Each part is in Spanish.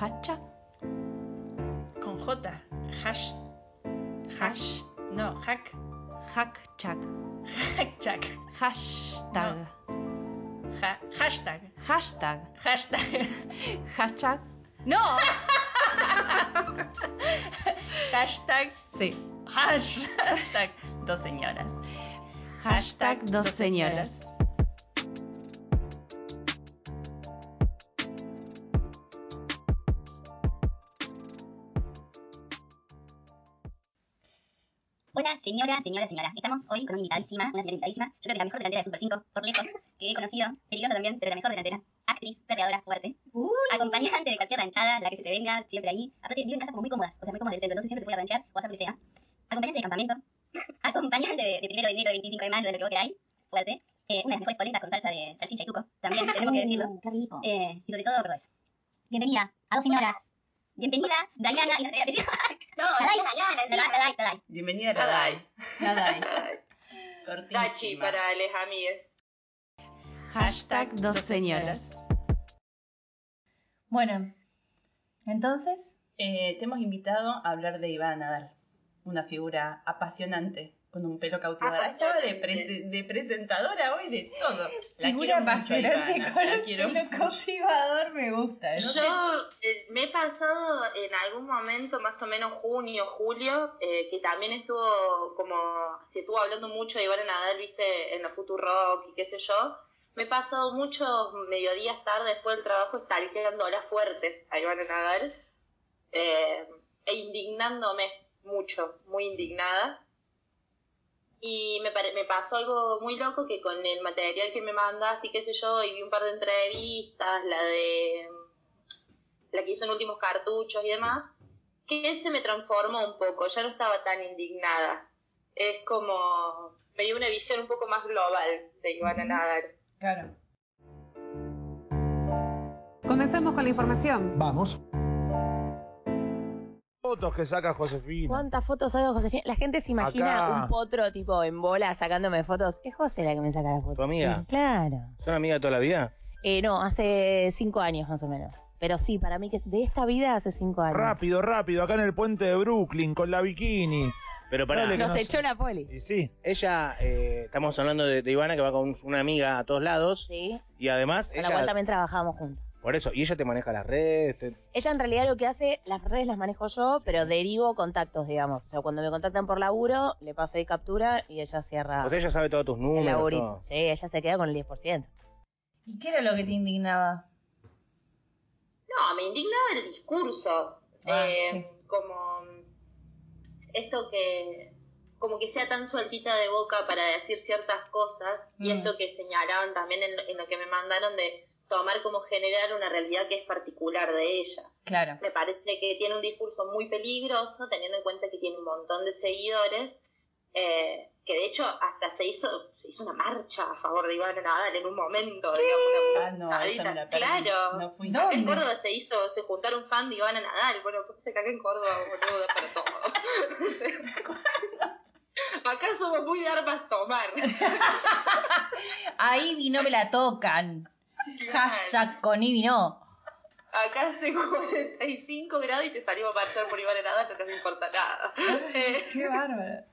Hacha. Con J. Hash. Hash. No, hack. Hackchak. Hackchack. Hashtag. Ha- hashtag. Hashtag. Hashtag. Hashtag. No. Hashtag. Sí. Hashtag. Dos señoras. Hashtag dos señoras. Hola, señora, señora. Estamos hoy con una invitadísima, una señora invitadísima. Yo creo que la mejor delantera de Fútbol 5, por lejos, que he conocido. Peligrosa también, pero la mejor delantera. Actriz, perreadora, fuerte. Acompañante de cualquier ranchada, la que se te venga, siempre ahí. Aparte, vive en casas como muy cómodas, o sea, muy cómodas del centro. Entonces siempre se puede ranchear o hacer lo que sea. Acompañante de campamento. Acompañante de, de primero de enero, de 25 de mayo, de lo que vos queráis. Fuerte. Eh, una de las mejores poletas con salsa de salchicha y tuco. También tenemos que decirlo. Qué rico. Eh, y sobre todo, cordobesa. Bienvenida a dos señoras. Bienvenida, Dayana, y no Daday, Daday. Bienvenida. Nada. Cortísima. Dachi para les amigues. Hashtag dos señoras. Bueno, entonces, Eh, te hemos invitado a hablar de Ivana Nadal, una figura apasionante, con un pelo cautivador. Estaba de, de presentadora hoy de todo. La figura quiero mucho, Ivana, con la el quiero pelo mucho. cautivador me gusta. ¿no? Yo eh, me he pasado en algún momento, más o menos junio, julio, eh, que también estuvo como, se estuvo hablando mucho de Ivana Nadal, viste, en la Futurock y qué sé yo. Me he pasado muchos mediodías tarde después del trabajo stalkeándola fuerte a Ivana Nadal eh, e indignándome mucho, muy indignada. Y me, pare- me pasó algo muy loco que con el material que me mandaste y qué sé yo, y vi un par de entrevistas, la de la que hizo en últimos cartuchos y demás, que se me transformó un poco, ya no estaba tan indignada. Es como, me dio una visión un poco más global de Ivana Nadal. Claro. Comencemos con la información. Vamos. Fotos que saca Josefina. ¿Cuántas fotos hago, Josefina? La gente se imagina Acá. un potro tipo en bola sacándome fotos. Es José la que me saca las fotos. ¿Tu amiga? Sí, claro. ¿Son amigas de toda la vida? Eh, no, hace cinco años más o menos. Pero sí, para mí que es de esta vida hace cinco años. Rápido, rápido, acá en el puente de Brooklyn con la bikini. Pero pará, Dale, que Nos no echó la poli. Y sí, ella, eh, estamos hablando de, de Ivana que va con una amiga a todos lados Sí, y además con la cual también trabajamos juntos. Por eso, y ella te maneja las redes, te- Ella en realidad lo que hace, las redes las manejo yo, pero derivo contactos, digamos. O sea, cuando me contactan por laburo, le paso ahí captura y ella cierra o sea, ella sabe todos tus el números. laburito. todo. Sí, ella se queda con el 10%. ¿Y qué era lo que te indignaba? No, me indignaba el discurso. Ah, eh, sí. Como esto que como que sea tan sueltita de boca para decir ciertas cosas y Mm. esto que señalaban también en, en lo que me mandaron de tomar como generar una realidad que es particular de ella. Claro. Me parece que tiene un discurso muy peligroso teniendo en cuenta que tiene un montón de seguidores eh, que de hecho hasta se hizo se hizo una marcha a favor de Ivana Nadal en un momento digamos una Ah, no, me claro No fui. No. Acá en. Córdoba se hizo, se juntaron fan de Ivana Nadal. Bueno, pues acá en Córdoba, boludo, para todo. acá somos muy de armas tomar. Ahí vino me la tocan. Hashtag con Ibi no. Acá hace 45 grados y te salimos a marchar por Ivana Nadal, no nos importa nada. Qué bárbaro.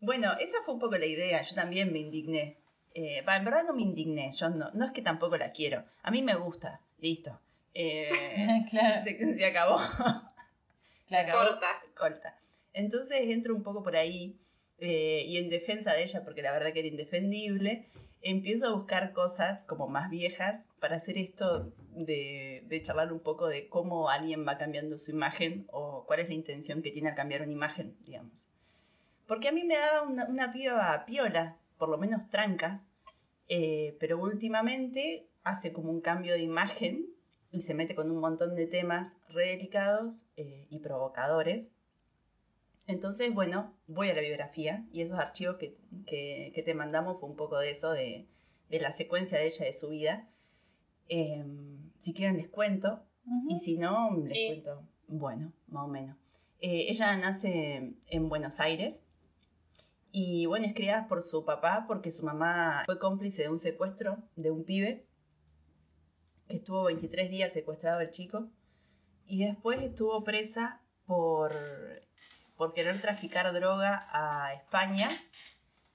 Bueno, esa fue un poco la idea. Yo también me indigné. Eh, en verdad no me indigné. Yo no, no es que tampoco la quiero. A mí me gusta. Listo. Eh, Claro. se, se acabó. Se acabó. Corta. Corta. Entonces entro un poco por ahí eh, y en defensa de ella, porque la verdad que era indefendible, empiezo a buscar cosas como más viejas para hacer esto de, charlar un poco de cómo alguien va cambiando su imagen o cuál es la intención que tiene al cambiar una imagen, digamos. Porque a mí me daba una, una piba piola, por lo menos tranca, eh, pero últimamente hace como un cambio de imagen y se mete con un montón de temas re delicados eh, y provocadores. Entonces, bueno, voy a la biografía y esos archivos que, que- que te mandamos fue un poco de eso, de, de la secuencia de ella, de su vida. Eh, si quieren les cuento y si no, les Sí. cuento, bueno, más o menos. Eh, ella nace en Buenos Aires y bueno, es criada por su papá porque su mamá fue cómplice de un secuestro de un pibe que estuvo 23 días secuestrado el chico y después estuvo presa por, por querer traficar droga a España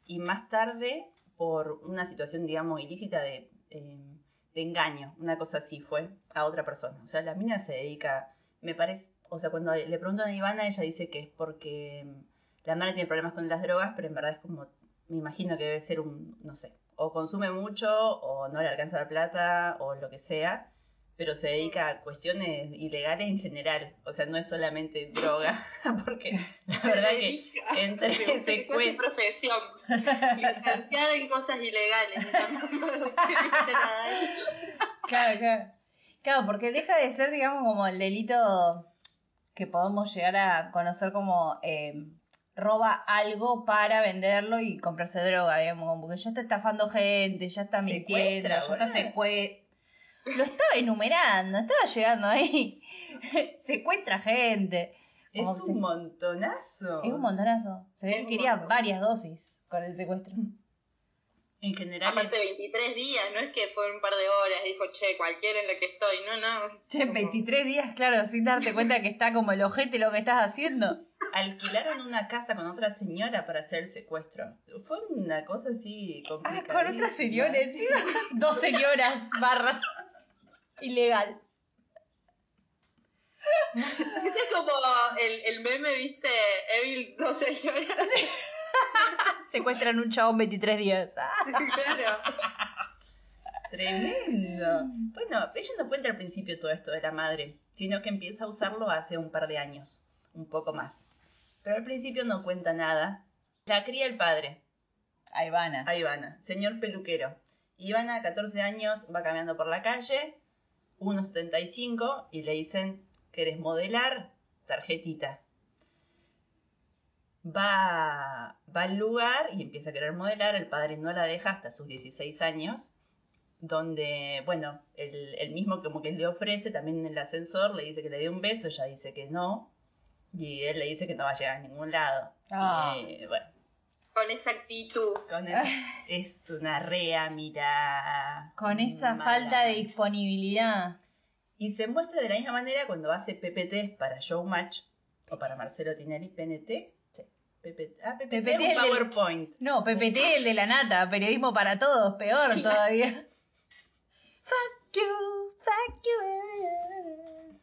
y más tarde por una situación, digamos, ilícita de, eh, de engaño, una cosa así fue, a otra persona. O sea, la mina se dedica, me parece, o sea, cuando le preguntan a Ivana, ella dice que es porque mm, la madre tiene problemas con las drogas, pero en verdad es como, me imagino que debe ser un, no sé, o consume mucho, o no le alcanza la plata, o lo que sea, pero se dedica a cuestiones ilegales en general. O sea, no es solamente droga, porque la verdad que entre secuestros... profesión. Licenciada en cosas ilegales. Claro, claro. Claro, porque deja de ser, digamos, como el delito que podemos llegar a conocer como eh, roba algo para venderlo y comprarse droga, digamos, como porque ya está estafando gente, ya está mintiendo, ya está boluda. Lo estaba enumerando, estaba llegando ahí. Secuestra gente. Como Es se- un montonazo. Es un montonazo. Se ve Es que quería montón. varias dosis con el secuestro. En general, Aparte 23 días, no es que fue un par de horas, dijo, che, cualquiera en la que estoy, no, no. Che, en 23 días, claro, sin darte cuenta que está como el ojete lo que estás haciendo. alquilaron una casa con otra señora para hacer el secuestro. Fue una cosa así Ah, complicada. con otra señora encima. Dos señoras, barra. Ilegal. Ese es como el, el meme, viste, Evil, no sé, señoras. Secuestran un chabón 23 días. Ah. claro. Tremendo. Bueno, ella no cuenta al principio todo esto de la madre, sino que empieza a usarlo hace un par de años, un poco más. Pero al principio no cuenta nada. La cría el padre, A Ivana. a Ivana, señor peluquero. Ivana, 14 años, va caminando por la calle, 1,75, y le dicen, ¿querés modelar? Tarjetita. Va, va al lugar y empieza a querer modelar, el padre no la deja hasta sus 16 años, donde, bueno, el, el mismo como que le ofrece, también en el ascensor, le dice que le dé un beso, ella dice que no, y él le dice que no va a llegar a ningún lado. Ah. Eh, bueno, Con esa actitud. con esa- es una rea, mira. Con esa mala. falta de disponibilidad. Y se muestra de la misma manera cuando hace PPT para Showmatch o para Marcelo Tinelli, PNT. Sí. PPT, ah, PPT, PPT es un el del- PowerPoint. No, PPT, el de la nata, periodismo para todos, peor todavía. Fuck you, fuck you.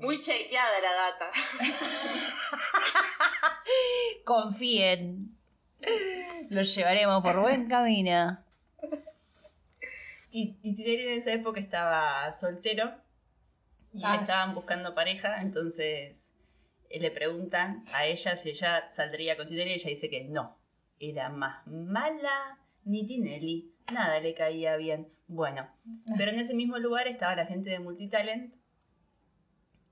Muy chequeada la data. Confíen. Los llevaremos por buen camino. Y, y en esa época estaba soltero y Ah. le estaban buscando pareja, entonces eh, le preguntan a ella si ella saldría con Tinelli y ella dice que no. Era más mala, ni Tinelli, nada le caía bien. Bueno, pero en ese mismo lugar estaba la gente de Multitalent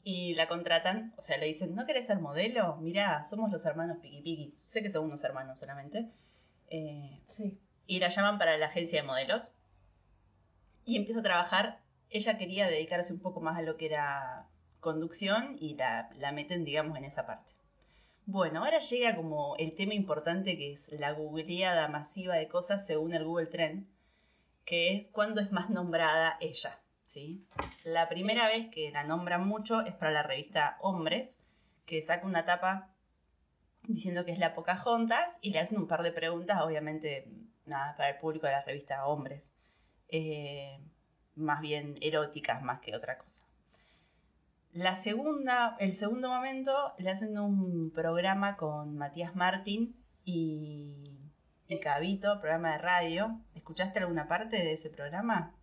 y la contratan, o sea, le dicen, ¿no querés ser modelo? Mirá, somos los hermanos Piqui Piqui. Sé que son unos hermanos solamente. Eh, Sí. y la llaman para la agencia de modelos. Y empieza a trabajar. Ella quería dedicarse un poco más a lo que era conducción y la, la meten, digamos, en esa parte. Bueno, ahora llega como el tema importante que es la googleada masiva de cosas según el Google Trend, que es cuándo es más nombrada ella. ¿Sí? La primera vez que la nombran mucho es para la revista Hombres, que saca una tapa diciendo que es la Pocahontas y le hacen un par de preguntas, obviamente nada para el público de la revista Hombres, eh, más bien eróticas más que otra cosa. La segunda, el segundo momento le hacen un programa con Matías Martín y, y Cabito, programa de radio. ¿Escuchaste alguna parte de ese programa?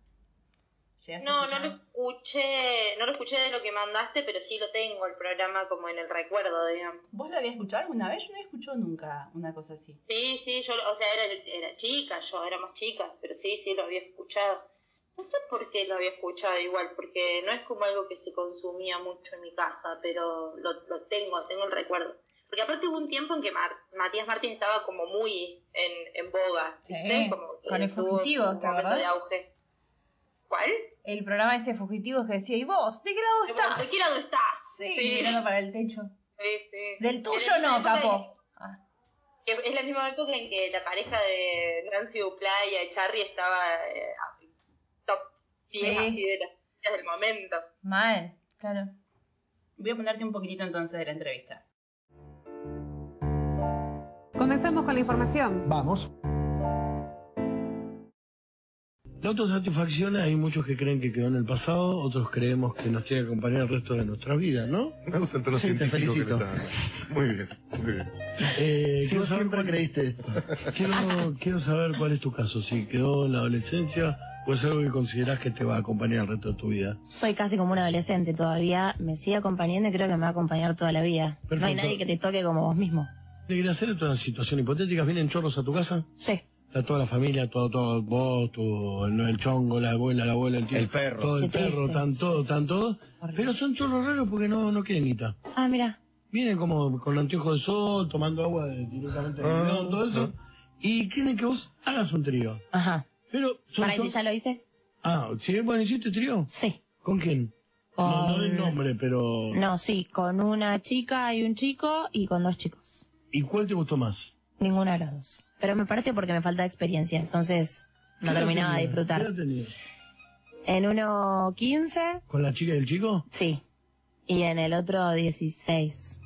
¿Llegaste a No, no lo escuché, no lo escuché de lo que mandaste, pero sí lo tengo el programa como en el recuerdo, digamos. ¿Vos lo habías escuchado alguna vez? Yo no había escuchado nunca una cosa así. Sí, sí, yo, o sea, era, era chica, yo era más chica, pero sí, sí, lo había escuchado. No sé por qué lo había escuchado igual, porque no es como algo que se consumía mucho en mi casa, pero lo, lo tengo, tengo el recuerdo. Porque aparte hubo un tiempo en que Mar- Matías Martín estaba como muy en, en boga, ¿viste? Sí, como que con el tuvo fugitivo, un ¿te momento de auge. ¿Cuál? El programa ese fugitivo que decía, ¿y vos? ¿De qué lado ¿De estás? qué lado estás? Sí, mirando para el techo. Sí, sí. Del tuyo no, capo. Ah, es la misma época en que la pareja de Nancy Duplá y Charry estaba eh, top 10 Sí. así de las del momento. mal, claro. Voy a ponerte un poquitito entonces de la entrevista. Comencemos con la información. Vamos. La autosatisfacción hay muchos que creen que quedó en el pasado, otros creemos que nos tiene que acompañar el resto de nuestras vidas, ¿no? Me gusta el tono Sí, te científico que le felicito. está. Muy bien, muy bien. Eh, quiero vos saber siempre cuál- creíste esto. Quiero, quiero saber cuál es tu caso, si quedó en la adolescencia o es algo que considerás que te va a acompañar el resto de tu vida. Soy casi como un adolescente todavía, me sigue acompañando y creo que me va a acompañar toda la vida. No hay nadie que te toque como vos mismo. ¿Te quería hacer otra situación hipotética? ¿Vienen chorros a tu casa? Sí. Está toda la familia, todo, todo, vos, tu, el, el chongo, la abuela, la abuela, el tío. El perro. Todo el perro, están todo, están todos. Pero son chorros raros porque no, no quieren guita. Ah, mira. Vienen como con anteojos de sol, tomando agua de- directamente del Ah, bidón, todo eso. Y quieren que vos hagas un trío. Ajá. Pero son ¿Para chor- ti ya lo hice? Ah, ¿sí? Bueno, ¿hiciste trío? Sí. ¿Con quién? No, no del nombre, pero... No, sí, con una chica y un chico y con dos chicos. ¿Y cuál te gustó más? Ninguna de los dos. Pero me parece porque me falta experiencia, entonces no ¿Qué edad terminaba de disfrutar. En uno 15, ¿Con la chica y el chico? sí. Y en el otro 16.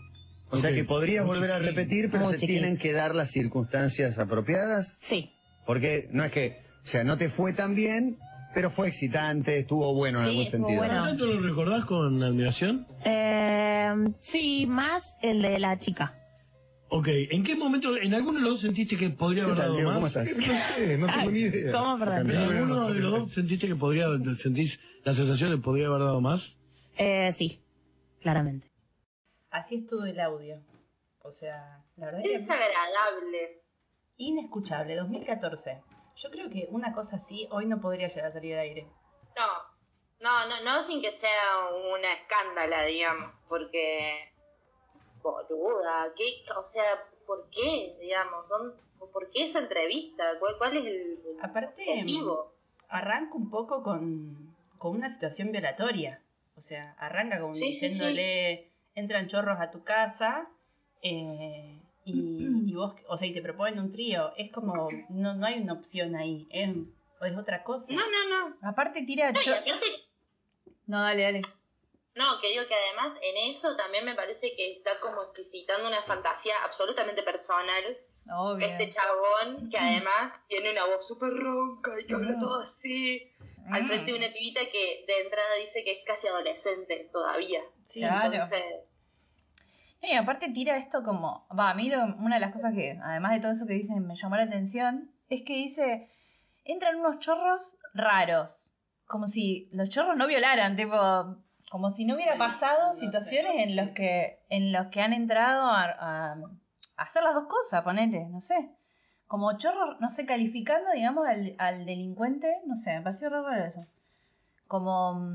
O sea que podrías Muy volver a repetir, pero Muy se chiquito. tienen que dar las circunstancias apropiadas. Sí. Porque no es que, o sea, no te fue tan bien, pero fue excitante, estuvo bueno en Sí, algún sentido. bueno. ¿Tanto lo recordás con admiración? Eh, sí, más el de la chica. Ok, ¿en qué momento, en alguno de los dos sentiste que podría ¿Qué haber dado más? ¿Cómo estás? No sé, no tengo ni idea. ¿Cómo, perdón? ¿En alguno de los dos sentiste que podría, sentís la sensación de que podría haber dado más? Eh, sí, claramente. Así es todo el audio. O sea, la verdad Es que desagradable. inescuchable, 2014. Yo creo que una cosa así hoy no podría llegar a salir al aire. No, no, no, no sin que sea una escándala, digamos, porque, boluda, ¿qué? O sea, ¿por qué, digamos? ¿Dónde- ¿Por qué esa entrevista? ¿Cuál, cuál es el, el Aparte, motivo? arranca un poco con, con una situación violatoria. O sea, arranca como Sí, sí, diciéndole, entran chorros a tu casa eh, y, y vos, o sea, y te proponen un trío. Es como, no, no hay una opción ahí, es, es otra cosa. No, no, no. Aparte tira... No, y aparte, No, dale, dale. No, que digo que además en eso también me parece que está como explicitando una fantasía absolutamente personal. Obvio. Este chabón que además tiene una voz súper ronca y que habla todo así. Al frente de una pibita que de entrada dice que es casi adolescente todavía. Sí, Claro. Entonces, Y aparte tira esto como, va, a mí lo- una de las cosas que, además de todo eso que dicen, me llamó la atención, es que dice, entran unos chorros raros, como si los chorros no violaran, tipo, como si no hubiera pasado no sé, situaciones en sí. los que, en los que han entrado a, hacer las dos cosas, ponete, no sé. Como chorros, no sé, calificando, digamos, al, al delincuente, no sé, me pareció re raro eso. Como,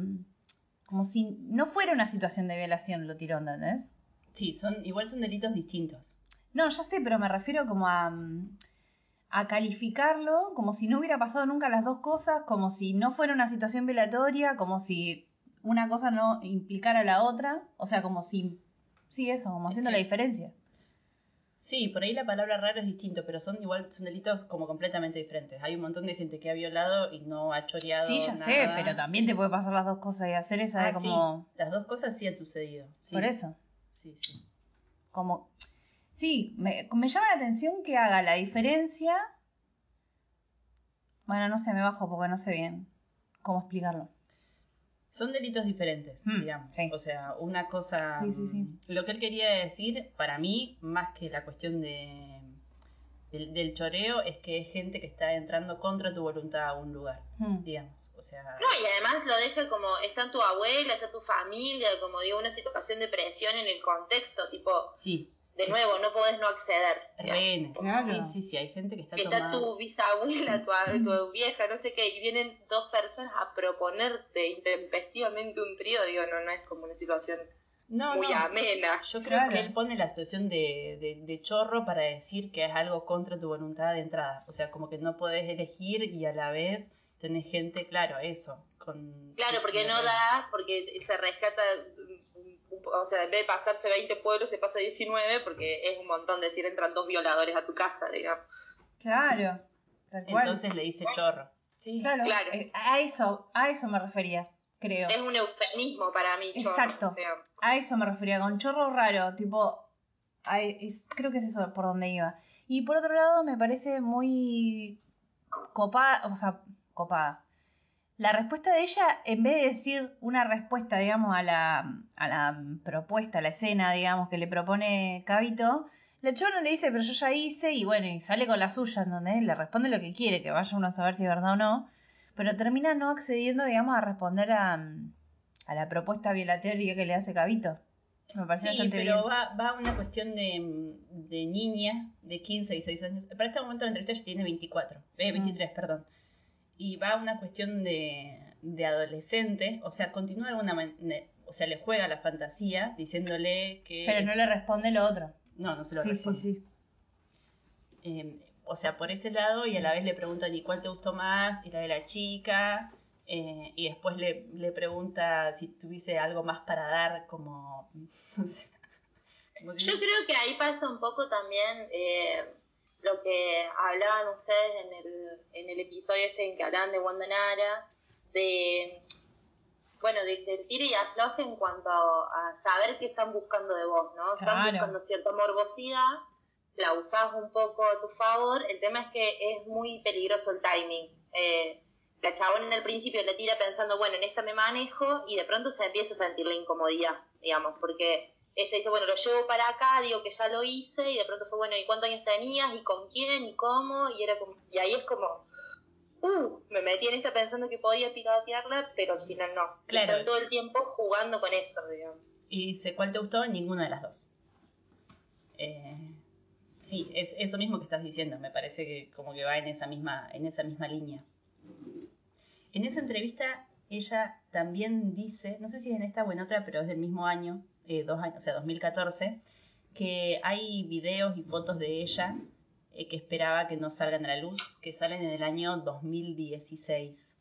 como si no fuera una situación de violación, lo tiró, ¿entendés? Sí, son, igual son delitos distintos. No, ya sé, pero me refiero como a, a calificarlo como si no hubiera pasado nunca las dos cosas, como si no fuera una situación violatoria, como si una cosa no implicara la otra, o sea, como si, sí, eso, como haciendo la diferencia. Sí, por ahí la palabra raro es distinto, pero son igual, son delitos como completamente diferentes. Hay un montón de gente que ha violado y no ha choreado. Sí, ya nada. sé, pero también te puede pasar las dos cosas y hacer esa Ah, de como... sí, las dos cosas sí han sucedido. sí. Por eso, Sí, sí. como... Sí, me, me llama la atención que haga la diferencia... Bueno, no sé, me bajo porque no sé bien cómo explicarlo. Son delitos diferentes, Mm, digamos. sí. O sea, una cosa. Sí, sí, sí. mm, Lo que él quería decir, para mí, más que la cuestión de del, del choreo, es que es gente que está entrando contra tu voluntad a un lugar, Hmm. digamos. O sea. no, y además lo deja como, está tu abuela, está tu familia, como digo, una situación de presión en el contexto, tipo, Sí, de nuevo, no podés no acceder. rehenes. Claro. Sí, sí, sí, hay gente que está Que está tu bisabuela, tu, tu vieja, no sé qué, y vienen dos personas a proponerte intempestivamente un trío, digo, no, no es como una situación No, muy no. amena. Yo creo Claro. que él pone la situación de, de, de chorro para decir que es algo contra tu voluntad de entrada. O sea, como que no podés elegir y a la vez tenés gente, claro, eso. Con, Claro, porque no da, porque se rescata, o sea, en vez de pasarse 20 pueblos, se pasa 19, porque es un montón decir entran dos violadores a tu casa, digamos. Claro, tal cual. Entonces le dice chorro. Sí, Claro, Claro. eh, a eso, a eso me refería. creo. Es un eufemismo para mí, chorro, Exacto. creo. A eso me refería, con chorro raro, tipo, ay, es- creo que es eso por donde iba. Y por otro lado, me parece muy copada, o sea, copada. La respuesta de ella, en vez de decir una respuesta, digamos, a la, a la propuesta, a la escena, digamos, que le propone Cabito, la no le dice, pero yo ya hice, y bueno, y sale con la suya, en donde le responde lo que quiere, que vaya uno a saber si es verdad o no, pero termina no accediendo, digamos, a responder a, a la propuesta violatoria que le hace Cabito. Me parece Sí, bastante pero bien. va, va a una cuestión de, de niña de 15, 16 años. Para este momento la entrevista ella tiene 24, eh, 23, perdón. Y va a una cuestión de, de adolescente, o sea, continúa de alguna manera, o sea, le juega la fantasía diciéndole que... Pero no le responde lo otro. No, no se lo Sí, responde. sí, sí. Eh, o sea, por ese lado, y a la vez le preguntan, ¿y cuál te gustó más? Y la de la chica. eh, y después le, le pregunta si tuviese algo más para dar, como. como si- Yo creo que ahí pasa un poco también eh, lo que hablaban ustedes en el, en el episodio este en que hablaban de Wanda Nara, de, bueno, de, del y afloje en cuanto a, a saber qué están buscando de vos, ¿no? Están Claro. buscando cierta morbosidad, la usás un poco a tu favor, el tema es que es muy peligroso el timing. Eh, la chabona en el principio le tira pensando, bueno, en esta me manejo y de pronto se empieza a sentir la incomodidad, digamos, porque ella dice, bueno, lo llevo para acá, digo que ya lo hice y de pronto fue, bueno, ¿y cuántos años tenías? ¿Y con quién? ¿Y cómo? Y era como, y ahí es como, uh, me metí en esta pensando que podía piratearla, pero al final no. Claro. Están todo el tiempo jugando con eso, digamos. Y dice, ¿cuál te gustó? Ninguna de las dos. Eh, sí, es eso mismo que estás diciendo. Me parece que como que va en esa misma, en esa misma línea. En esa entrevista, ella también dice, no sé si es en esta o en otra, pero es del mismo año, eh, dos años, o sea, 2014, que hay videos y fotos de ella eh, que esperaba que no salgan a la luz, que salen en el año 2016.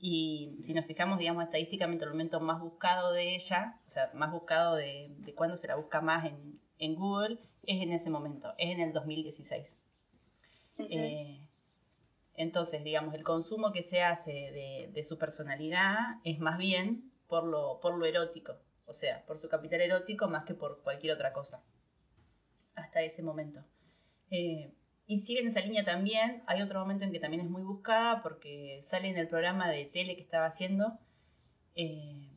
Y si nos fijamos, digamos, estadísticamente, el momento más buscado de ella, o sea, más buscado de, de cuándo se la busca más en, en Google, es en ese momento, es en el 2016. Eh, entonces, digamos, el consumo que se hace de, de su personalidad es más bien por lo, por lo erótico, o sea, por su capital erótico más que por cualquier otra cosa, hasta ese momento. Eh, y sigue en esa línea también, hay otro momento en que también es muy buscada porque sale en el programa de tele que estaba haciendo eh,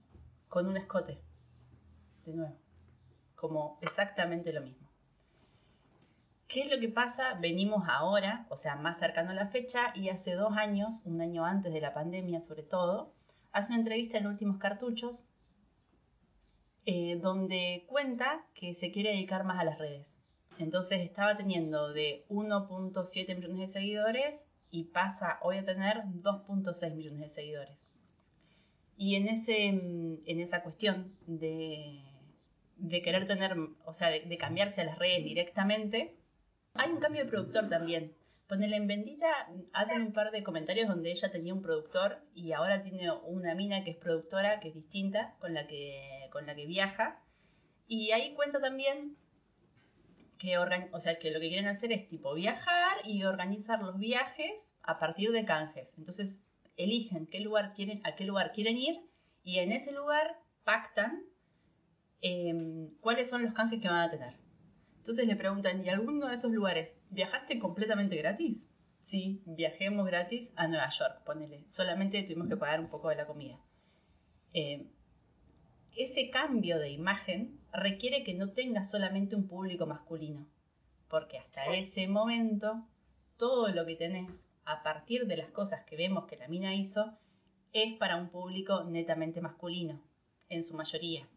con un escote, de nuevo, como exactamente lo mismo. ¿Qué es lo que pasa? Venimos ahora, o sea, más cercano a la fecha, y hace dos años, un año antes de la pandemia sobre todo, hace una entrevista en Últimos Cartuchos, eh, donde cuenta que se quiere dedicar más a las redes. Entonces estaba teniendo de 1.7 millones de seguidores y pasa hoy a tener 2.6 millones de seguidores. Y en, ese, en esa cuestión de, de querer tener, o sea, de, de cambiarse a las redes directamente, hay un cambio de productor también. Ponele en Bendita, hacen un par de comentarios donde ella tenía un productor y ahora tiene una mina que es productora, que es distinta, con la que, con la que viaja. Y ahí cuenta también que, o sea, que lo que quieren hacer es tipo viajar y organizar los viajes a partir de canjes. Entonces eligen qué lugar quieren, a qué lugar quieren ir y en ese lugar pactan em, cuáles son los canjes que van a tener. Entonces le preguntan, ¿y alguno de esos lugares viajaste completamente gratis? Sí, viajemos gratis a Nueva York, ponele. Solamente tuvimos que pagar un poco de la comida. Eh, ese cambio de imagen requiere que no tengas solamente un público masculino, porque hasta ese momento todo lo que tenés a partir de las cosas que vemos que la mina hizo es para un público netamente masculino, en su mayoría.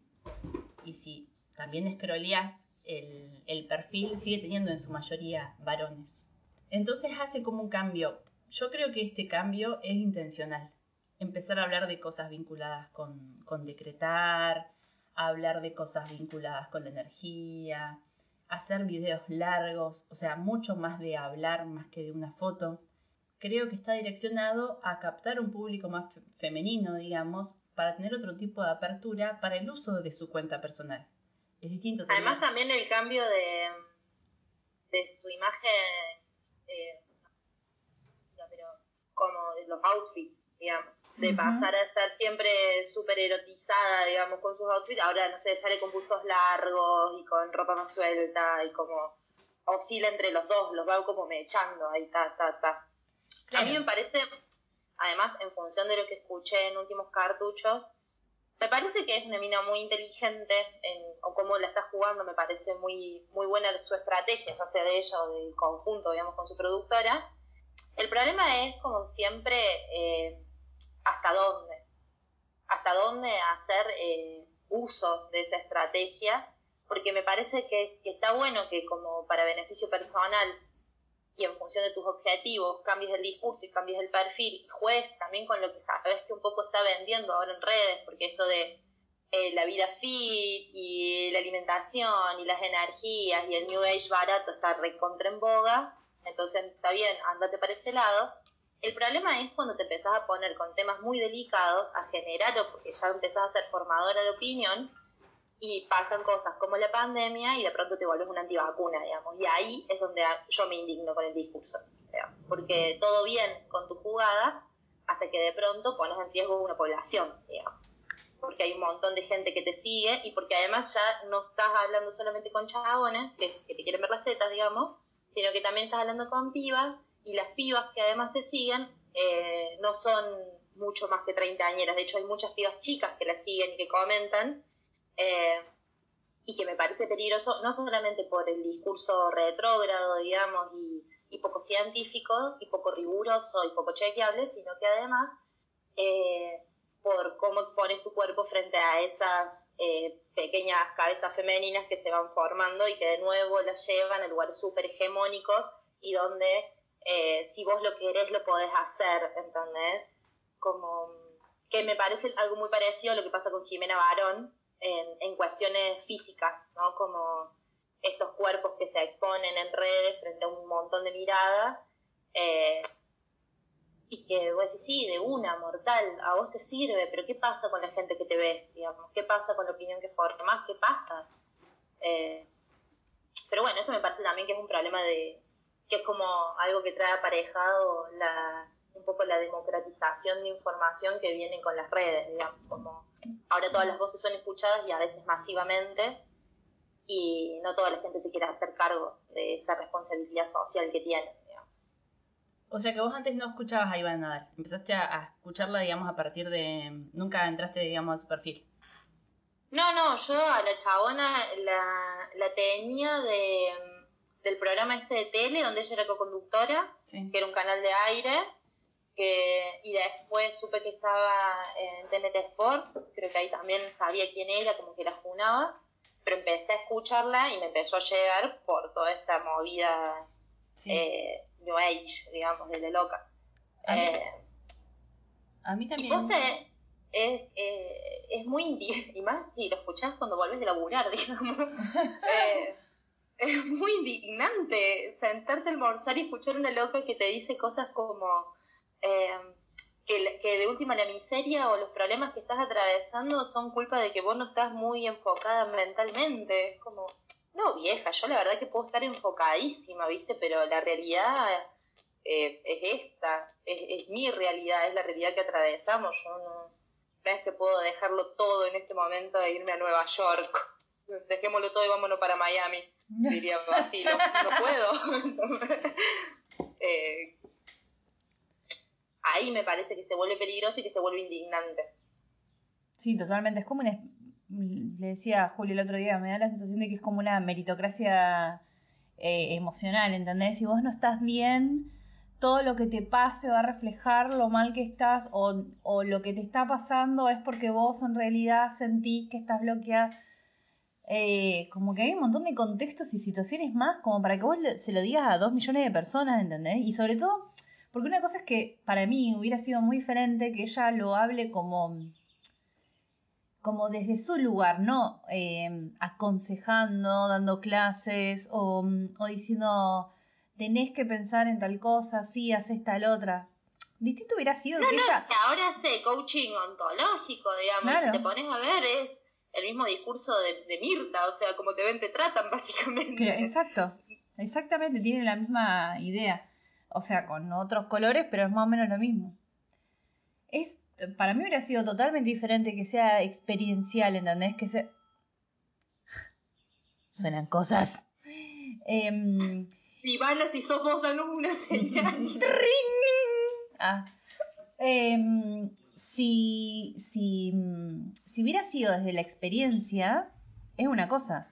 Y si también escroleás el, perfil, sigue teniendo en su mayoría varones. Entonces hace como un cambio. Yo creo que este cambio es intencional. Empezar a hablar de cosas vinculadas con, con decretar, hablar de cosas vinculadas con la energía, hacer videos largos, o sea, mucho más de hablar más que de una foto. Creo que está direccionado a captar un público más fe- femenino, digamos, para tener otro tipo de apertura para el uso de su cuenta personal. Es distinto tener- Además también el cambio de, de su imagen, eh, pero como de los outfits, digamos. de pasar a estar siempre súper erotizada, digamos, con sus outfits, ahora, no sé, sale con buzos largos y con ropa más suelta y como oscila entre los dos, los va como mechando ahí, ta, ta, ta. A mí me parece, además, en función de lo que escuché en últimos cartuchos, me parece que es una mina muy inteligente en, o cómo la está jugando, me parece muy, muy buena su estrategia, ya sea de ella o del conjunto, digamos, con su productora. El problema es, como siempre, eh, hasta dónde. Hasta dónde hacer eh, uso de esa estrategia, porque me parece que está bueno que como para beneficio personal y en función de tus objetivos cambies el discurso y cambies el perfil y juegues también con lo que sabes que un poco está vendiendo ahora en redes, porque esto de eh, la vida fit y la alimentación y las energías y el New Age barato está recontra en boga, entonces está bien, ándate para ese lado. El problema es cuando te empezás a poner con temas muy delicados, a generar, o porque ya empezás a ser formadora de opinión, y pasan cosas como la pandemia y de pronto te vuelves una antivacuna, digamos. Y ahí es donde yo me indigno con el discurso, digamos. porque todo bien con tu jugada hasta que de pronto pones en riesgo una población, digamos. Porque hay un montón de gente que te sigue y porque además ya no estás hablando solamente con chabones que, que te quieren ver las tetas, digamos, sino que también estás hablando con pibas y las pibas que además te siguen eh, no son mucho más que treintañeras. De hecho, hay muchas pibas chicas que las siguen y que comentan eh, y que me parece peligroso, no solamente por el discurso retrógrado, digamos, y, poco científico, y poco riguroso, y poco chequeable, sino que además eh, por cómo expones tu cuerpo frente a esas eh, pequeñas cabezas femeninas que se van formando y que de nuevo las llevan a lugares súper hegemónicos y donde si vos lo querés lo podés hacer, ¿entendés? Como que me parece algo muy parecido a lo que pasa con Jimena Barón en, cuestiones físicas, ¿no? Como estos cuerpos que se exponen en redes frente a un montón de miradas eh, y que vos decís, sí, de una, mortal, a vos te sirve, pero ¿qué pasa con la gente que te ve? Digamos? ¿Qué pasa con la opinión que formas? ¿Qué pasa? Eh, pero bueno, eso me parece también que es un problema de, que es como algo que trae aparejado la, un poco la democratización de información que viene con las redes, digamos, como ahora todas las voces son escuchadas y a veces masivamente y no toda la gente se quiere hacer cargo de esa responsabilidad social que tiene. digamos. O sea que vos antes no escuchabas a Iván Nadal, empezaste a, a escucharla, digamos, a partir de... Nunca entraste, digamos, a su perfil. No, no, yo a la chabona la, la tenía de, del programa este de tele donde ella era co-conductora, Sí. que era un canal de aire, que, y después supe que estaba en TNT Sport, creo que ahí también sabía quién era, como que la junaba, pero empecé a escucharla y me empezó a llegar por toda esta movida eh, New Age, digamos, de la loca. A mí- Eh, A mí y también... posta es, es, eh, es muy indi- y más si lo escuchás cuando volvés de laburar, digamos. Eh, es muy indignante sentarte a almorzar y escuchar una loca que te dice cosas como eh, que, de última la miseria o los problemas que estás atravesando son culpa de que vos no estás muy enfocada mentalmente. Es como, no vieja, yo la verdad que puedo estar enfocadísima, ¿viste? Pero la realidad eh, es esta, es, es mi realidad, es la realidad que atravesamos. Yo no, no es que puedo dejarlo todo en este momento e irme a Nueva York. Dejémoslo todo y vámonos para Miami. Diría así, no, no puedo. Eh, ahí me parece que se vuelve peligroso y que se vuelve indignante. Sí, totalmente. Es como una. Le decía a Julio el otro día, me da la sensación de que es como una meritocracia eh, emocional, ¿entendés? Si vos no estás bien, todo lo que te pase va a reflejar lo mal que estás o, lo que te está pasando es porque vos en realidad sentís que estás bloqueada. Eh, como que hay un montón de contextos y situaciones más como para que vos se lo digas a dos millones de personas, ¿entendés? Y sobre todo, porque una cosa es que para mí hubiera sido muy diferente que ella lo hable como como desde su lugar, ¿no? Eh, aconsejando, dando clases o, o diciendo, tenés que pensar en tal cosa, sí, haces tal otra. Distinto hubiera sido No, que no, ella... ahora hace coaching ontológico, digamos. Claro. Si te pones a ver, es el mismo discurso de, de Mirta, o sea, como te ven, te tratan, básicamente. exacto, exactamente, tienen la misma idea. O sea, con otros colores, pero es más o menos lo mismo. Es para mí hubiera sido totalmente diferente que sea experiencial, ¿entendés? Que sea... Suenan cosas. Em, Ivana, si sos vos, danos una señal. ah. Em, si, si, si hubiera sido desde la experiencia, es una cosa.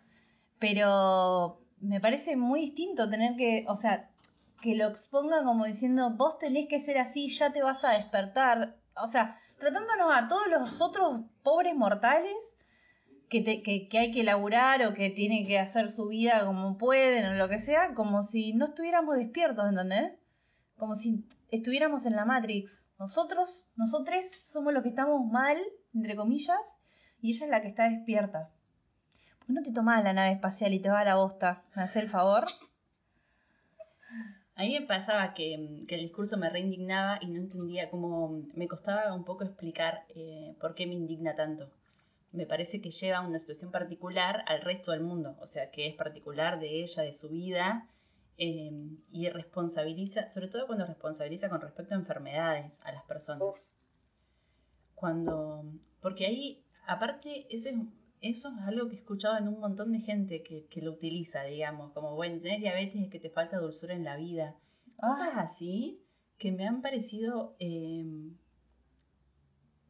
Pero me parece muy distinto tener que, o sea, que lo expongan como diciendo, vos tenés que ser así, ya te vas a despertar. O sea, tratándonos a todos los otros pobres mortales que, que, hay que laburar o que tienen que hacer su vida como pueden o lo que sea, como si no estuviéramos despiertos, ¿entendés? Como si estuviéramos en la Matrix. Nosotros, nosotros somos los que estamos mal, entre comillas, y ella es la que está despierta. ¿Por qué no te tomás la nave espacial y te vas a la bosta? ¿Me haces el favor? A mí me pasaba que, que el discurso me reindignaba y no entendía cómo me costaba un poco explicar eh, por qué me indigna tanto. Me parece que lleva una situación particular al resto del mundo, o sea, que es particular de ella, de su vida, eh, y responsabiliza, sobre todo cuando responsabiliza con respecto a enfermedades a las personas. Cuando, porque ahí, aparte, ese es- eso es algo que he escuchado en un montón de gente que, que lo utiliza, digamos, como, bueno, tenés diabetes es que te falta dulzura en la vida. Cosas así que me han parecido, eh,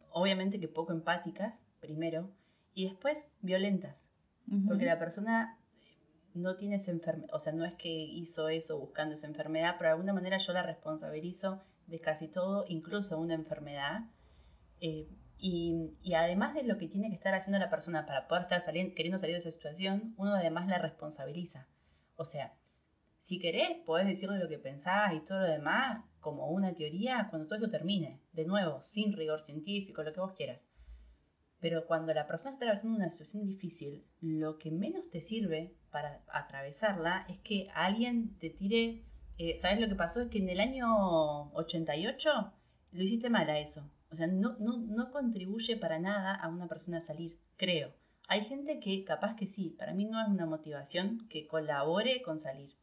obviamente que poco empáticas, primero, y después violentas. Porque la persona no tiene esa enfermedad, o sea, no es que hizo eso buscando esa enfermedad, pero de alguna manera yo la responsabilizo de casi todo, incluso una enfermedad. Eh, y, además de lo que tiene que estar haciendo la persona para poder estar saliendo, queriendo salir de esa situación, uno además la responsabiliza. O sea, si querés, podés decirle lo que pensás y todo lo demás como una teoría cuando todo eso termine. De nuevo, sin rigor científico, lo que vos quieras. Pero cuando la persona está atravesando una situación difícil, lo que menos te sirve para atravesarla es que alguien te tire. eh, ¿Sabes lo que pasó? Es que en el año 88 lo hiciste mal a eso. O sea, no, no, no contribuye para nada a una persona a salir, creo. Hay gente que capaz que sí, para mí no es una motivación que colabore con salir.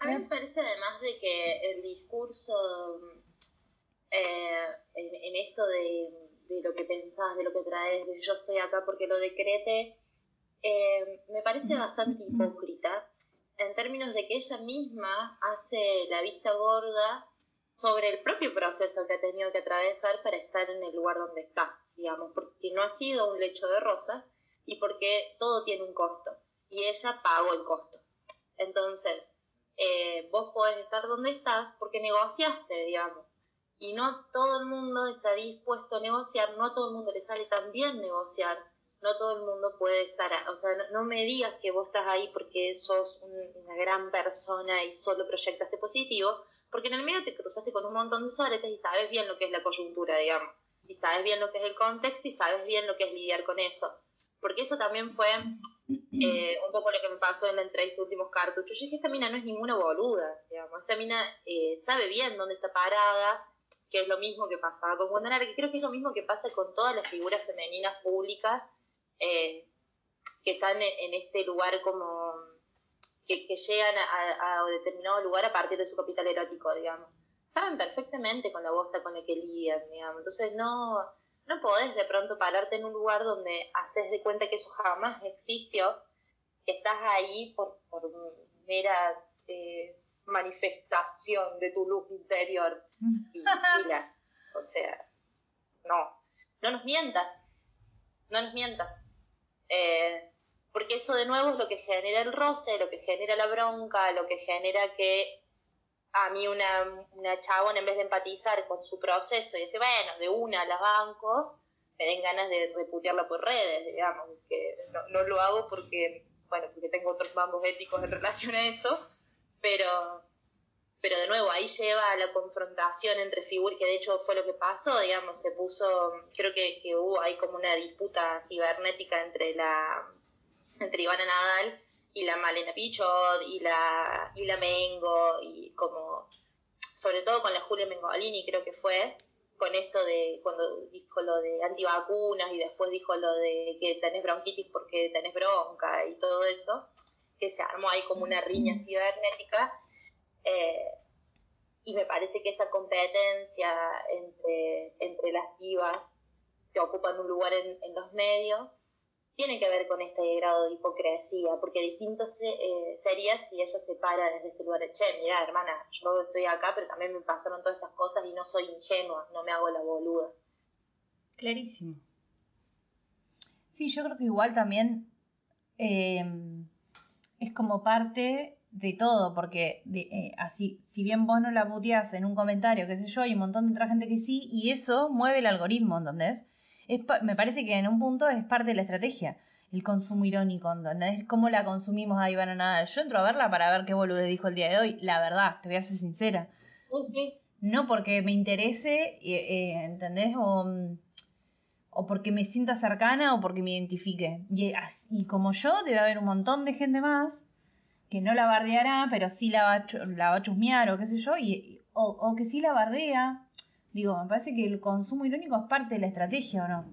A mí me parece además de que el discurso eh, en, en esto de, de lo que pensás, de lo que traes, de yo estoy acá porque lo decrete, eh, me parece bastante hipócrita en términos de que ella misma hace la vista gorda sobre el propio proceso que ha tenido que atravesar para estar en el lugar donde está, digamos, porque no ha sido un lecho de rosas y porque todo tiene un costo y ella pagó el costo. Entonces, eh, vos podés estar donde estás porque negociaste, digamos. Y no todo el mundo está dispuesto a negociar, no a todo el mundo le sale tan bien negociar, no todo el mundo puede estar, a- o sea, no, me digas que vos estás ahí porque sos un- una gran persona y solo proyectaste positivo, porque en el medio te cruzaste con un montón de soletes y sabes bien lo que es la coyuntura, digamos, y sabes bien lo que es el contexto y sabes bien lo que es lidiar con eso. Porque eso también fue eh, un poco lo que me pasó en la entrevista de últimos cartuchos. Yo dije, esta mina no es ninguna boluda, digamos. Esta mina eh, sabe bien dónde está parada, que es lo mismo que pasaba con Wanda Nara, que creo que es lo mismo que pasa con todas las figuras femeninas públicas eh, que están en, en este lugar como que, llegan a, a determinado lugar a partir de su capital erótico, digamos. Saben perfectamente con la bosta con la que lidian, digamos. Entonces no, no podés de pronto pararte en un lugar donde haces de cuenta que eso jamás existió, que estás ahí por, por mera eh, manifestación de tu luz interior. Y, o sea, no, no nos mientas, no nos mientas. Eh, porque eso de nuevo es lo que genera el roce, lo que genera la bronca, lo que genera que a mí una, una chabona en vez de empatizar con su proceso y decir, bueno, de una la banco, me den ganas de reputearla por redes, digamos, que no, no lo hago porque, bueno, porque tengo otros mambos éticos en relación a eso, pero, pero de nuevo, ahí lleva a la confrontación entre figuras, que de hecho fue lo que pasó, digamos, se puso, creo que, hubo ahí como una disputa cibernética entre la entre Ivana Nadal y la Malena Pichot y la, y la Mengo y como sobre todo con la Julia Mengolini creo que fue con esto de cuando dijo lo de antivacunas y después dijo lo de que tenés bronquitis porque tenés bronca y todo eso que se armó ahí como una riña cibernética eh, y me parece que esa competencia entre, entre las divas que ocupan un lugar en, los medios tiene que ver con este grado de hipocresía, porque distinto se, eh, sería si ella se para desde este lugar de, che, mira, hermana, yo estoy acá, pero también me pasaron todas estas cosas y no soy ingenua, no me hago la boluda. Clarísimo. Sí, yo creo que igual también eh, es como parte de todo, porque de, eh, así, si bien vos no la puteás en un comentario, qué sé yo, hay un montón de otra gente que sí, y eso mueve el algoritmo, ¿entendés? Es pa- me parece que en un punto es parte de la estrategia, el consumo irónico, ¿entendés? ¿Cómo la consumimos a Ivana Nadal? Yo entro a verla para ver qué bolude dijo el día de hoy, la verdad, te voy a ser sincera. No porque me interese, eh, eh, ¿entendés? O, o porque me sienta cercana o porque me identifique. Y, y como yo, debe haber un montón de gente más que no la bardeará, pero sí la va la va a chusmear o qué sé yo, y, o, o que sí la bardea. Digo, me parece que el consumo irónico es parte de la estrategia, ¿o no?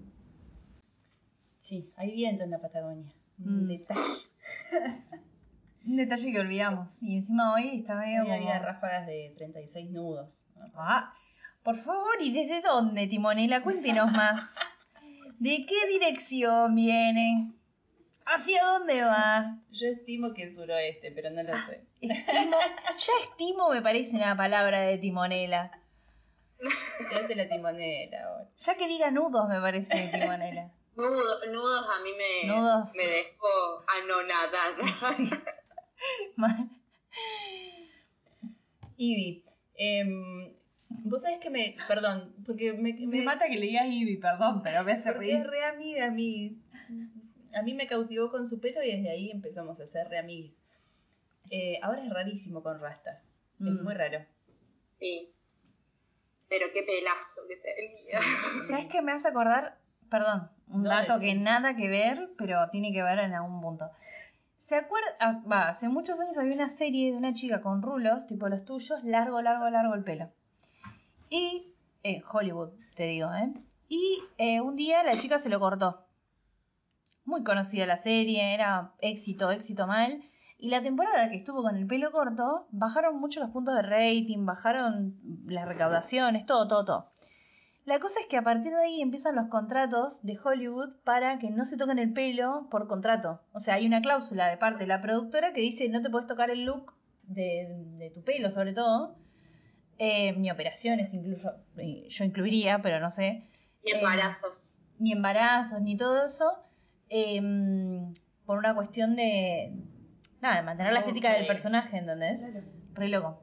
Sí, hay viento en la Patagonia. Un Mm. detalle. Un detalle que olvidamos. Y encima hoy está medio Hoy había como... ráfagas de 36 nudos. Ah, por favor, ¿y desde dónde, Timonela? Cuéntenos más. ¿De qué dirección viene? ¿Hacia dónde va? Yo estimo que es suroeste, pero no lo sé. Estimo, ya estimo me parece una palabra de Timonela. Se hace la timonera ahora. Ya que diga nudos me parece de Timonela. Nudo- nudos a mí me, Nudos. me dejó anonadada. Mal. Ivy, em, vos sabés que me. Perdón, porque me. Me mata que le digas Ivy, perdón, pero me hace porque reír. es re amiga a mí. A mí me cautivó con su pelo y desde ahí empezamos a ser re amiguis. Eh, ahora es rarísimo con rastas. Es Mm. muy raro. Sí. Pero qué pelazo que tenía. ¿Sabes qué me hace acordar? Perdón, un No, dato que nada que ver, pero tiene que ver en algún punto. ¿Se acuerda? ah, hace muchos años había una serie de una chica con rulos, tipo los tuyos, largo, largo, largo el pelo. Y, eh, Hollywood, te digo, ¿eh? Y eh, un día la chica se lo cortó. Muy conocida la serie, era éxito, éxito mal. Y la temporada que estuvo con el pelo corto, bajaron mucho los puntos de rating, bajaron las recaudaciones, todo, todo, todo. La cosa es que a partir de ahí empiezan los contratos de Hollywood para que no se toquen el pelo por contrato. O sea, hay una cláusula de parte de la productora que dice no te puedes tocar el look de, de tu pelo, sobre todo. Eh, ni operaciones, incluso, eh, yo incluiría, pero no sé. Eh, embarazos. ni embarazos, ni todo eso. Eh, por una cuestión de. Nada, de mantener la estética del personaje, ¿entendés? Re loco.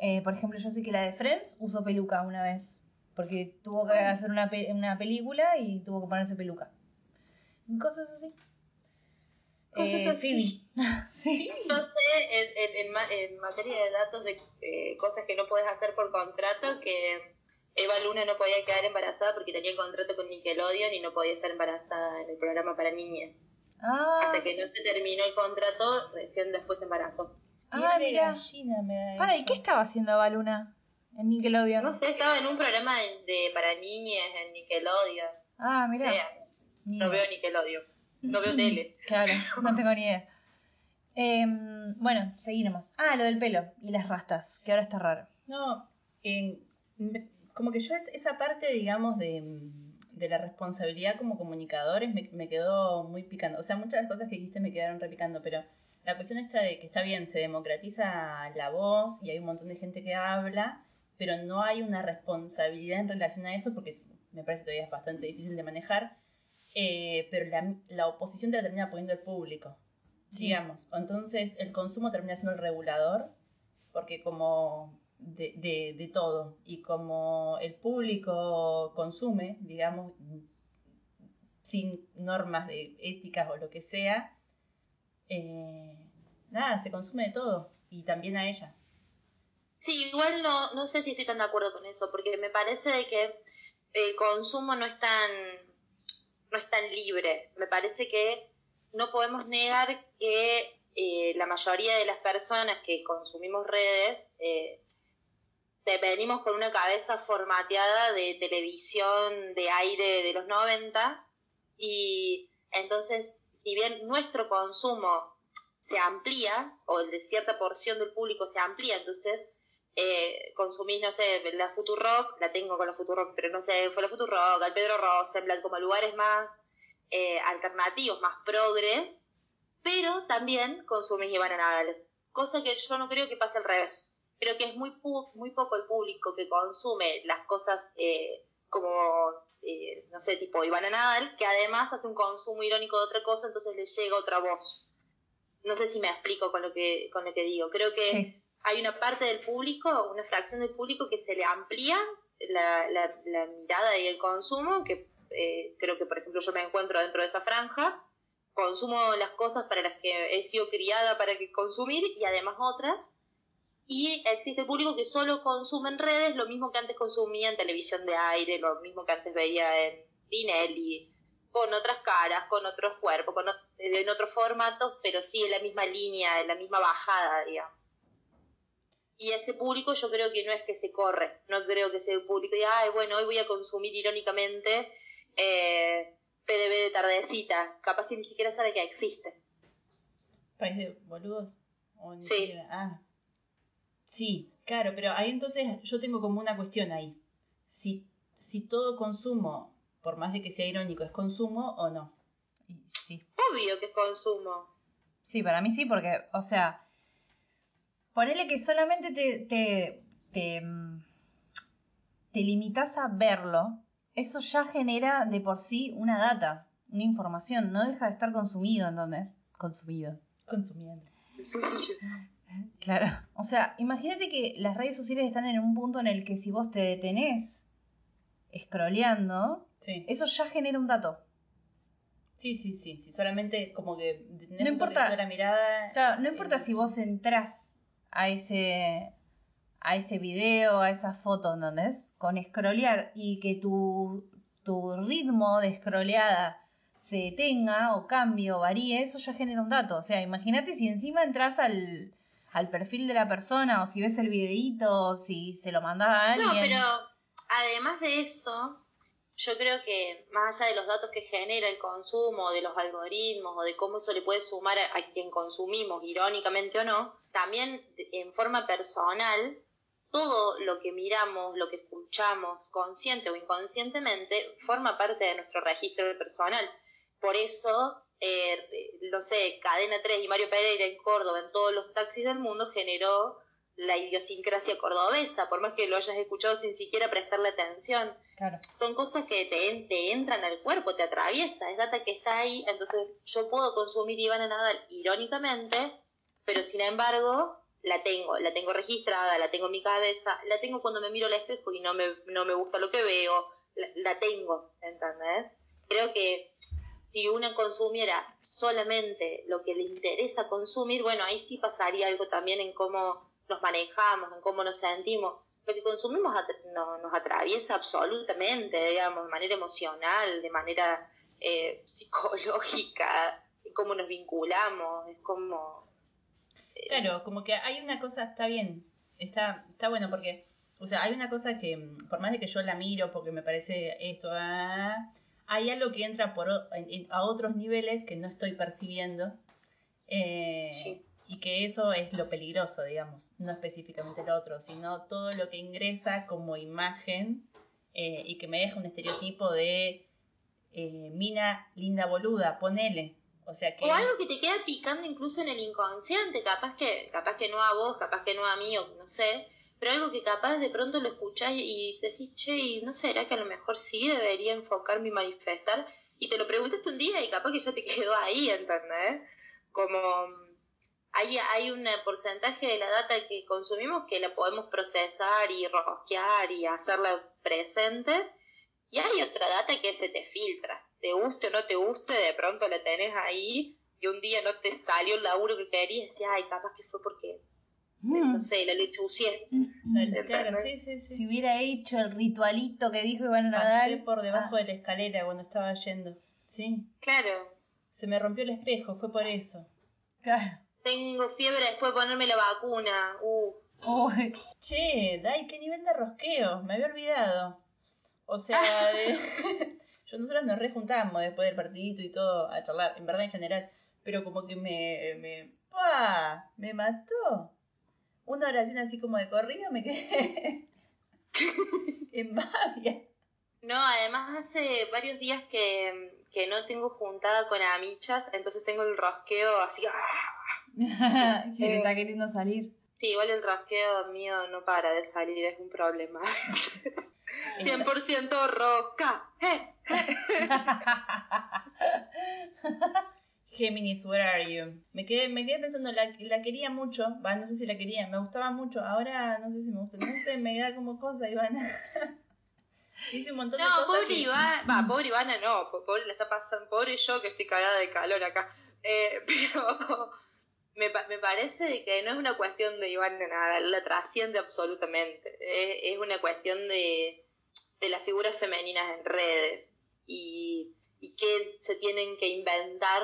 Eh, por ejemplo, yo sé que la de Friends usó peluca una vez. Porque tuvo que hacer una, pe- una película y tuvo que ponerse peluca. Cosas así. Cosas Eh, así. Phoebe. sí. Yo sé, en, en- en en materia de datos de eh, cosas que no puedes hacer por contrato, que Eva Luna no podía quedar embarazada porque tenía contrato con Nickelodeon y no podía estar embarazada en el programa para niñas. Ah, Hasta que no se terminó el contrato, recién después se embarazó. ah mira. gallina me da Para, ¿y qué estaba haciendo Eva Luna? En Nickelodeon. No sé, estaba en un programa de, de- para niñas en Nickelodeon. Ah, mira. No veo Nickelodeon. No veo tele. Claro, no tengo ni idea. Em, bueno, seguí nomás. Ah, lo del pelo y las rastas, que ahora está raro. No, en- como que yo es, esa parte, digamos, de, de la responsabilidad como comunicadores me, me quedó muy picando. O sea, muchas de las cosas que dijiste me quedaron repicando, pero la cuestión está de que está bien, se democratiza la voz y hay un montón de gente que habla, pero no hay una responsabilidad en relación a eso porque me parece todavía es bastante difícil de manejar. eh, pero la, la oposición te la termina poniendo el público, Sí. digamos. Entonces el consumo termina siendo el regulador porque como de, de, todo y como el público consume, digamos, sin normas de éticas o lo que sea, eh, nada, se consume de todo y también a ella. Sí, igual no, no sé si estoy tan de acuerdo con eso, porque me parece de que el consumo no es tan, no es tan libre. Me parece que no podemos negar que eh, la mayoría de las personas que consumimos redes eh, venimos con una cabeza formateada de televisión de aire de los 90 y entonces si bien nuestro consumo se amplía o el de cierta porción del público se amplía, entonces eh, consumís, no sé, la Futurock, la tengo con la Futurock, pero no sé, fue la Futurock, al Pedro Rosenblatt, como lugares más eh, alternativos, más progres, pero también consumís Ivana Nadal, cosa que yo no creo que pase al revés. Creo que es muy, pu- muy poco el público que consume las cosas eh, como, eh, no sé, tipo Ivana Nadal, que además hace un consumo irónico de otra cosa, entonces le llega otra voz. No sé si me explico con lo que, con lo que digo. Creo que Sí. hay una parte del público, una fracción del público que se le amplía la, la, la mirada y el consumo, que eh, creo que, por ejemplo, yo me encuentro dentro de esa franja, consumo las cosas para las que he sido criada para que consumir y además otras. Y existe el público que solo consume en redes lo mismo que antes consumía en televisión de aire, lo mismo que antes veía en Dinelli, con otras caras, con otros cuerpos, con, en otros formatos, pero sí en la misma línea, en la misma bajada, digamos. Y ese público yo creo que no es que se corre, no creo que sea el público y, ay, bueno, hoy voy a consumir irónicamente eh, PDB de tardecita, capaz que ni siquiera sabe que existe. ¿País de boludos? O Sí. siquiera- Ah. Sí, claro, pero ahí entonces yo tengo como una cuestión ahí. Si, si todo consumo, por más de que sea irónico, es consumo o no. Sí. Obvio que es consumo. Sí, para mí sí, porque, o sea, ponele que solamente te, te, te, mm, te limitas a verlo, eso ya genera de por sí una data, una información, no deja de estar consumido, ¿entendés? Consumido. Consumiendo. Claro. O sea, imagínate que las redes sociales están en un punto en el que si vos te detenés scrolleando, Sí. eso ya genera un dato. Sí, sí, sí. Si solamente como que No importa. la mirada. Claro, no importa si vos entrás a ese a ese video, a esa foto, ¿entendés? Con scrollear y que tu, tu ritmo de scrolleada se detenga o cambie o varíe, eso ya genera un dato. O sea, imagínate si encima entras al, al perfil de la persona o si ves el videíto o si se lo mandás a alguien. No, pero además de eso, yo creo que más allá de los datos que genera el consumo, de los algoritmos o de cómo eso le puede sumar a, a quien consumimos, irónicamente o no, también en forma personal, todo lo que miramos, lo que escuchamos, consciente o inconscientemente, forma parte de nuestro registro personal. Por eso, eh, no sé, Cadena 3 y Mario Pereira en Córdoba, en todos los taxis del mundo, generó la idiosincrasia cordobesa, por más que lo hayas escuchado sin siquiera prestarle atención. Claro. Son cosas que te, te entran al cuerpo, te atraviesa, es data que está ahí, entonces yo puedo consumir Ivana Nadal irónicamente, pero sin embargo la tengo, la tengo registrada, la tengo en mi cabeza, la tengo cuando me miro al espejo y no me, no me gusta lo que veo, la, la tengo, ¿entendés? Creo que si una consumiera solamente lo que le interesa consumir, bueno, ahí sí pasaría algo también en cómo nos manejamos, en cómo nos sentimos. Lo que consumimos atra- no- nos atraviesa absolutamente, digamos, de manera emocional, de manera eh, psicológica, cómo nos vinculamos, es como... Claro, como que hay una cosa, está bien, está, está bueno porque, o sea, hay una cosa que, mm, por más de que yo la miro porque me parece esto, ah, hay algo que entra por, o- en- en- a otros niveles que no estoy percibiendo eh, y que eso es lo peligroso, digamos, no específicamente lo otro, sino todo lo que ingresa como imagen eh, y que me deja un estereotipo de eh, mina linda boluda, ponele. O sea que... O algo que te queda picando incluso en el inconsciente, capaz que, capaz que no a vos, capaz que no a mí, o no sé, pero algo que capaz de pronto lo escuchás y decís, che, y no será que a lo mejor sí debería enfocarme y manifestar, y te lo preguntaste un día y capaz que ya te quedó ahí, ¿entendés? Como hay, hay un porcentaje de la data que consumimos que la podemos procesar y rosquear y hacerla presente, y hay otra data que se te filtra. Te guste o no te guste, de pronto la tenés ahí y un día no te salió el laburo que querías y decías, ay, capaz que fue porque, no sé, la lechucié. Claro, sí, sí, sí. Si hubiera hecho el ritualito que dijo Iván Nadal. Pasé por debajo de la escalera cuando estaba yendo. Sí. Claro. Se me rompió el espejo, fue por eso. Claro. Tengo fiebre después de ponerme la vacuna. Uh. Che, Dai, qué nivel de rosqueo. Me había olvidado. O sea, de- yo nosotros nos rejuntamos después del partidito y todo a charlar, en verdad en general. Pero como que me. me ¡Pah! Me mató. Una oración así como de corrido, me quedé en babia. No, además hace varios días que, que no tengo juntada con amichas, entonces tengo el rosqueo así. ¡ah! que te está queriendo salir. Sí, igual el rosqueo mío no para de salir, es un problema. 100% rosca. Géminis, where are you? Me quedé, me quedé pensando, la, la quería mucho, va, no sé si la quería, me gustaba mucho, ahora no sé si me gusta, no sé, me da como cosa, Ivana. Hice un montón de No, cosas. pobre que- Ivana, va, pobre Ivana no, po- pobre le está pasando, pobre yo que estoy cagada de calor acá. Eh, pero me, me parece de que no es una cuestión de Ivana nada, la trasciende absolutamente. Es, es una cuestión de, de las figuras femeninas en redes y, y qué se tienen que inventar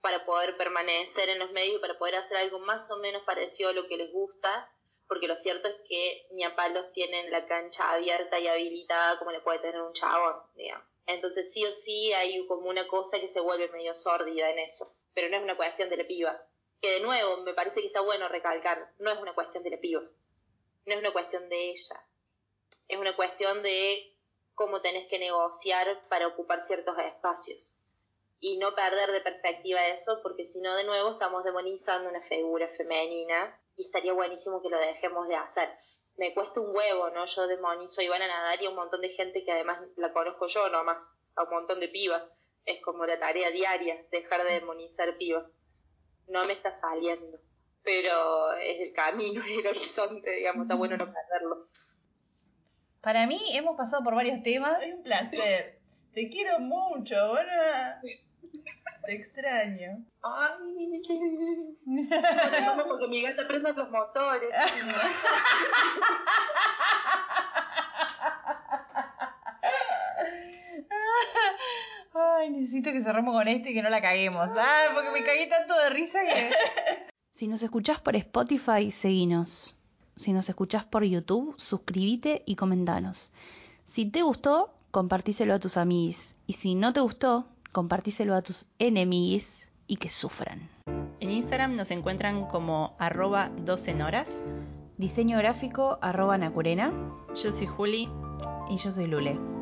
para poder permanecer en los medios y para poder hacer algo más o menos parecido a lo que les gusta, porque lo cierto es que ni a palos tienen la cancha abierta y habilitada como le puede tener un chabón, digamos. Entonces sí o sí hay como una cosa que se vuelve medio sórdida en eso, pero no es una cuestión de la piba. Que de nuevo, me parece que está bueno recalcar, no es una cuestión de la piba, no es una cuestión de ella, es una cuestión de cómo tenés que negociar para ocupar ciertos espacios y no perder de perspectiva eso, porque si no, de nuevo, estamos demonizando una figura femenina y estaría buenísimo que lo dejemos de hacer. Me cuesta un huevo, ¿no? Yo demonizo a Ivana Nadar y a un montón de gente que además la conozco yo nomás, a un montón de pibas. Es como la tarea diaria, dejar de demonizar pibas. No me está saliendo, pero es el camino, es el horizonte, digamos, está bueno no perderlo. Para mí hemos pasado por varios temas. Es un placer. Te quiero mucho, bueno. Te extraño. Ay, Volvemos porque mi gata prenda los motores. Ay, necesito que cerremos con esto y que no la caguemos. Ah, porque me cagué tanto de risa que. Si nos escuchás por Spotify, seguinos. Si nos escuchás por YouTube, suscríbete y comentanos. Si te gustó, compartíselo a tus amigos. Y si no te gustó, compartíselo a tus enemigos y que sufran. En Instagram nos encuentran como arroba 12 horas. Diseño gráfico arroba Nacurena. Yo soy Juli. Y yo soy Lule.